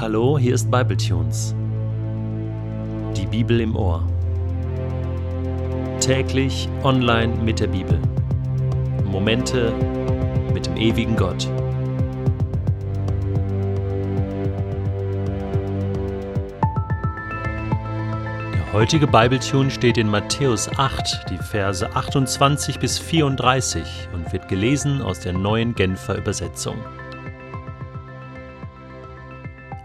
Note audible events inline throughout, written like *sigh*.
Hallo, hier ist Bibletunes. Die Bibel im Ohr. Täglich online mit der Bibel. Momente mit dem ewigen Gott. Der heutige Bibletune steht in Matthäus 8, die Verse 28 bis 34 und wird gelesen aus der neuen Genfer Übersetzung.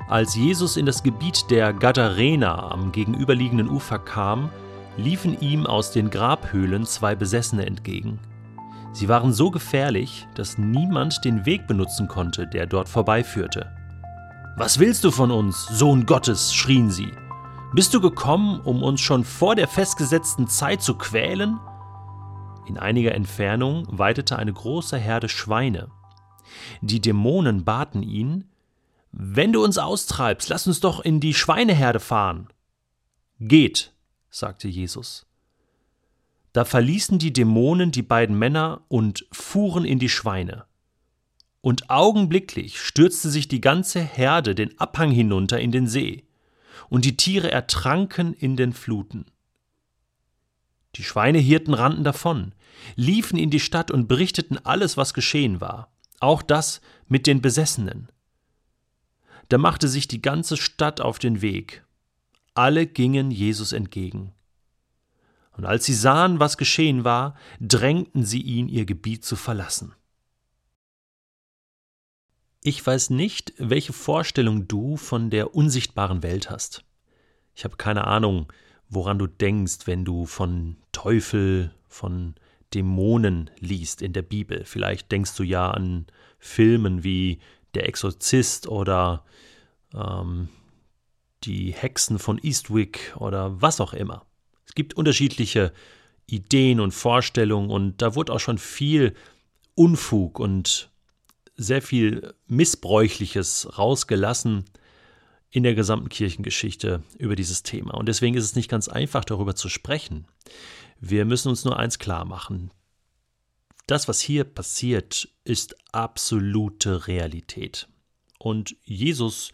Als Jesus in das Gebiet der Gadarena am gegenüberliegenden Ufer kam, liefen ihm aus den Grabhöhlen zwei Besessene entgegen. Sie waren so gefährlich, dass niemand den Weg benutzen konnte, der dort vorbeiführte. Was willst du von uns, Sohn Gottes? schrien sie. Bist du gekommen, um uns schon vor der festgesetzten Zeit zu quälen? In einiger Entfernung weidete eine große Herde Schweine. Die Dämonen baten ihn, wenn du uns austreibst, lass uns doch in die Schweineherde fahren. Geht, sagte Jesus. Da verließen die Dämonen die beiden Männer und fuhren in die Schweine. Und augenblicklich stürzte sich die ganze Herde den Abhang hinunter in den See, und die Tiere ertranken in den Fluten. Die Schweinehirten rannten davon, liefen in die Stadt und berichteten alles, was geschehen war, auch das mit den Besessenen. Da machte sich die ganze Stadt auf den Weg. Alle gingen Jesus entgegen. Und als sie sahen, was geschehen war, drängten sie ihn, ihr Gebiet zu verlassen. Ich weiß nicht, welche Vorstellung du von der unsichtbaren Welt hast. Ich habe keine Ahnung, woran du denkst, wenn du von Teufel, von Dämonen liest in der Bibel. Vielleicht denkst du ja an Filmen wie Der Exorzist oder ähm, die Hexen von Eastwick oder was auch immer. Es gibt unterschiedliche Ideen und Vorstellungen und da wurde auch schon viel Unfug und sehr viel Missbräuchliches rausgelassen in der gesamten Kirchengeschichte über dieses Thema. Und deswegen ist es nicht ganz einfach, darüber zu sprechen. Wir müssen uns nur eins klar machen. Das, was hier passiert, ist absolute Realität. Und Jesus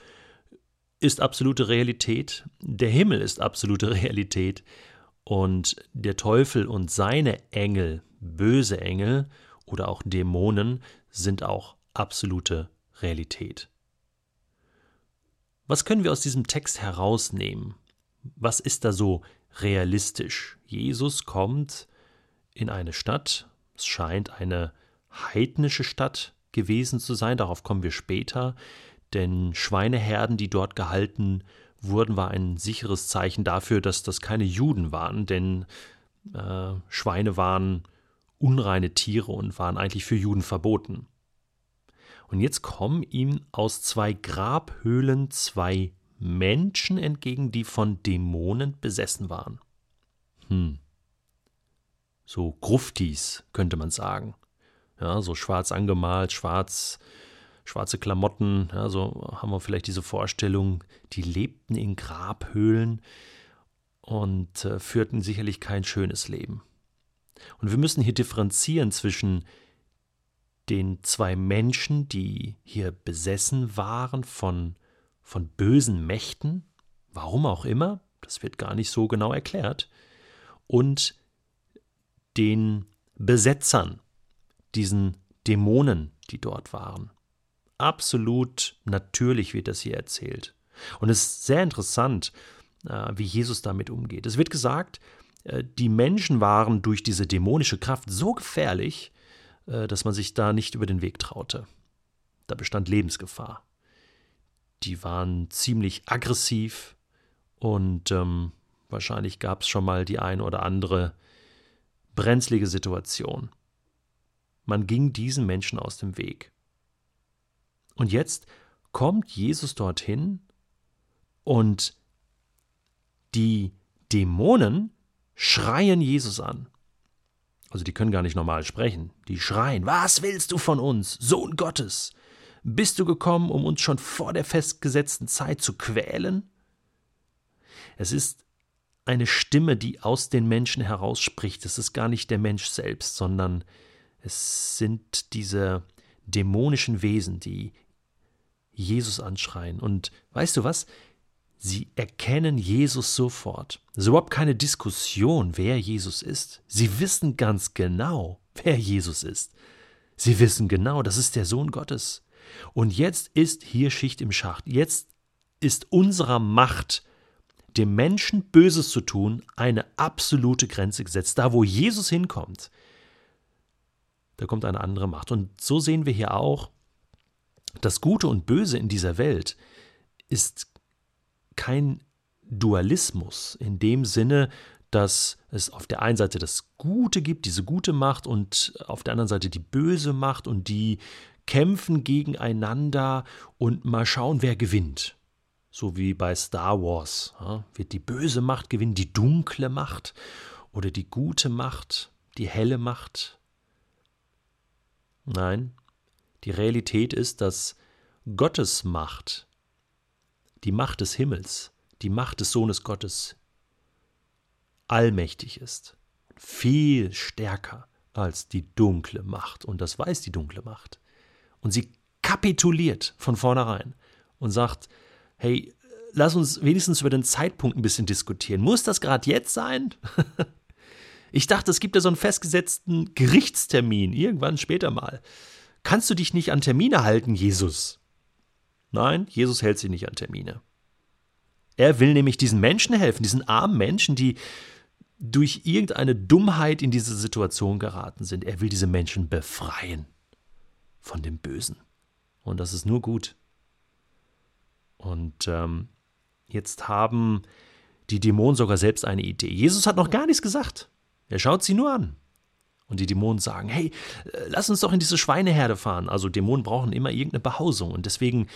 ist absolute Realität, der Himmel ist absolute *laughs* Realität und der Teufel und seine Engel, böse Engel oder auch Dämonen sind auch absolute Realität. Was können wir aus diesem Text herausnehmen? Was ist da so realistisch? Jesus kommt in eine Stadt, es scheint eine heidnische Stadt gewesen zu sein, darauf kommen wir später, denn Schweineherden, die dort gehalten wurden, war ein sicheres Zeichen dafür, dass das keine Juden waren, denn äh, Schweine waren unreine Tiere und waren eigentlich für Juden verboten. Und jetzt kommen ihm aus zwei Grabhöhlen zwei Menschen entgegen, die von Dämonen besessen waren. Hm. So Gruftis, könnte man sagen. Ja, so schwarz angemalt, schwarz schwarze Klamotten, ja, so haben wir vielleicht diese Vorstellung, die lebten in Grabhöhlen und äh, führten sicherlich kein schönes Leben. Und wir müssen hier differenzieren zwischen den zwei Menschen, die hier besessen waren von, von bösen Mächten, warum auch immer, das wird gar nicht so genau erklärt, und den Besetzern, diesen Dämonen, die dort waren absolut natürlich wird das hier erzählt. Und es ist sehr interessant, äh, wie Jesus damit umgeht. Es wird gesagt, äh, die Menschen waren durch diese dämonische Kraft so gefährlich, äh, dass man sich da nicht über den Weg traute. Da bestand Lebensgefahr. Die waren ziemlich aggressiv und ähm, wahrscheinlich gab es schon mal die ein oder andere brenzlige Situation. Man ging diesen Menschen aus dem Weg. Und jetzt kommt Jesus dorthin und die Dämonen schreien Jesus an. Also die können gar nicht normal sprechen. Die schreien, was willst du von uns, Sohn Gottes? Bist du gekommen, um uns schon vor der festgesetzten Zeit zu quälen? Es ist eine Stimme, die aus den Menschen herausspricht. Es ist gar nicht der Mensch selbst, sondern es sind diese dämonischen Wesen, die Jesus anschreien. Und weißt du was? Sie erkennen Jesus sofort. Es ist überhaupt keine Diskussion, wer Jesus ist. Sie wissen ganz genau, wer Jesus ist. Sie wissen genau, das ist der Sohn Gottes. Und jetzt ist hier Schicht im Schacht. Jetzt ist unserer Macht, dem Menschen Böses zu tun, eine absolute Grenze gesetzt. Da, wo Jesus hinkommt, da kommt eine andere Macht. Und so sehen wir hier auch, das Gute und Böse in dieser Welt ist kein Dualismus in dem Sinne, dass es auf der einen Seite das Gute gibt, diese gute Macht, und auf der anderen Seite die böse Macht, und die kämpfen gegeneinander und mal schauen, wer gewinnt. So wie bei Star Wars. Ja, wird die böse Macht gewinnen, die dunkle Macht oder die gute Macht, die helle Macht? Nein, die Realität ist, dass Gottes Macht die Macht des Himmels, die Macht des Sohnes Gottes, allmächtig ist, viel stärker als die dunkle Macht. Und das weiß die dunkle Macht. Und sie kapituliert von vornherein und sagt, hey, lass uns wenigstens über den Zeitpunkt ein bisschen diskutieren. Muss das gerade jetzt sein? *laughs* ich dachte, es gibt ja so einen festgesetzten Gerichtstermin, irgendwann später mal. Kannst du dich nicht an Termine halten, Jesus? Nein, Jesus hält sich nicht an Termine. Er will nämlich diesen Menschen helfen, diesen armen Menschen, die durch irgendeine Dummheit in diese Situation geraten sind. Er will diese Menschen befreien von dem Bösen. Und das ist nur gut. Und ähm, jetzt haben die Dämonen sogar selbst eine Idee. Jesus hat noch gar nichts gesagt. Er schaut sie nur an. Und die Dämonen sagen, hey, äh, lass uns doch in diese Schweineherde fahren. Also Dämonen brauchen immer irgendeine Behausung und deswegen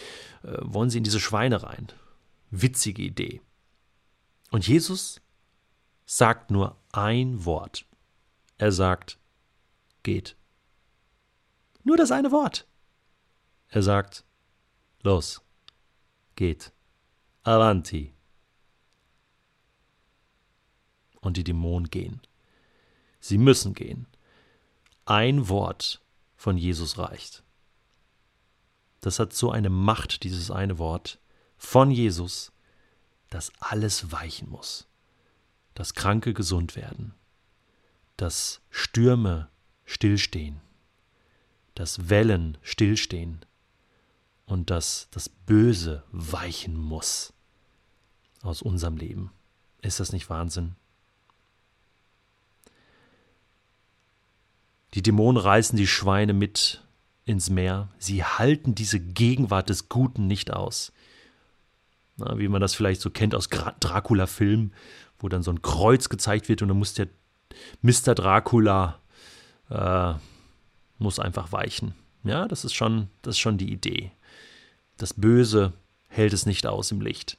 äh, wollen sie in diese Schweine rein. Witzige Idee. Und Jesus sagt nur ein Wort. Er sagt, geht. Nur das eine Wort. Er sagt, los, geht, avanti. Und die Dämonen gehen. Sie müssen gehen ein Wort von Jesus reicht. Das hat so eine Macht, dieses eine Wort von Jesus, dass alles weichen muss, dass Kranke gesund werden, dass Stürme stillstehen, dass Wellen stillstehen und dass das Böse weichen muss aus unserem Leben. Ist das nicht Wahnsinn? Die Dämonen reißen die Schweine mit ins Meer. Sie halten diese Gegenwart des Guten nicht aus. Na, wie man das vielleicht so kennt aus Dracula-Filmen, wo dann so ein Kreuz gezeigt wird und dann muss der Mr. Dracula äh, muss einfach weichen. Ja, das ist schon, das ist schon die Idee. Das Böse hält es nicht aus im Licht.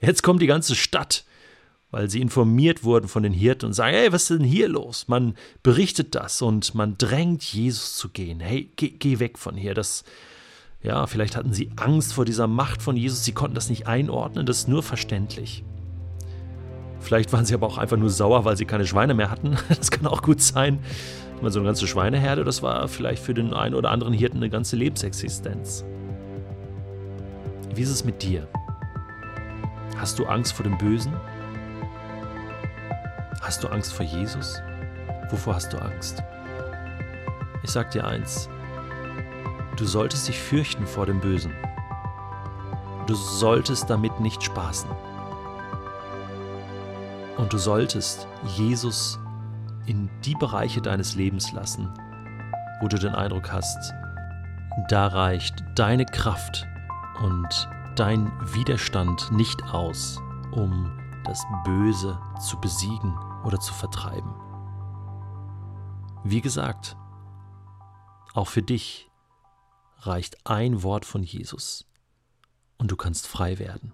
Jetzt kommt die ganze Stadt weil sie informiert wurden von den Hirten und sagen, hey, was ist denn hier los? Man berichtet das und man drängt Jesus zu gehen. Hey, geh, geh weg von hier. Das, ja, vielleicht hatten sie Angst vor dieser Macht von Jesus, sie konnten das nicht einordnen, das ist nur verständlich. Vielleicht waren sie aber auch einfach nur sauer, weil sie keine Schweine mehr hatten. *laughs* Das kann auch gut sein. Meine, so eine ganze Schweineherde, das war vielleicht für den einen oder anderen Hirten eine ganze Lebensexistenz. Wie ist es mit dir? Hast du Angst vor dem Bösen? Hast du Angst vor Jesus? Wovor hast du Angst? Ich sag dir eins, du solltest dich fürchten vor dem Bösen. Du solltest damit nicht spaßen. Und du solltest Jesus in die Bereiche deines Lebens lassen, wo du den Eindruck hast, da reicht deine Kraft und dein Widerstand nicht aus, um das Böse zu besiegen oder zu vertreiben. Wie gesagt, auch für dich reicht ein Wort von Jesus und du kannst frei werden.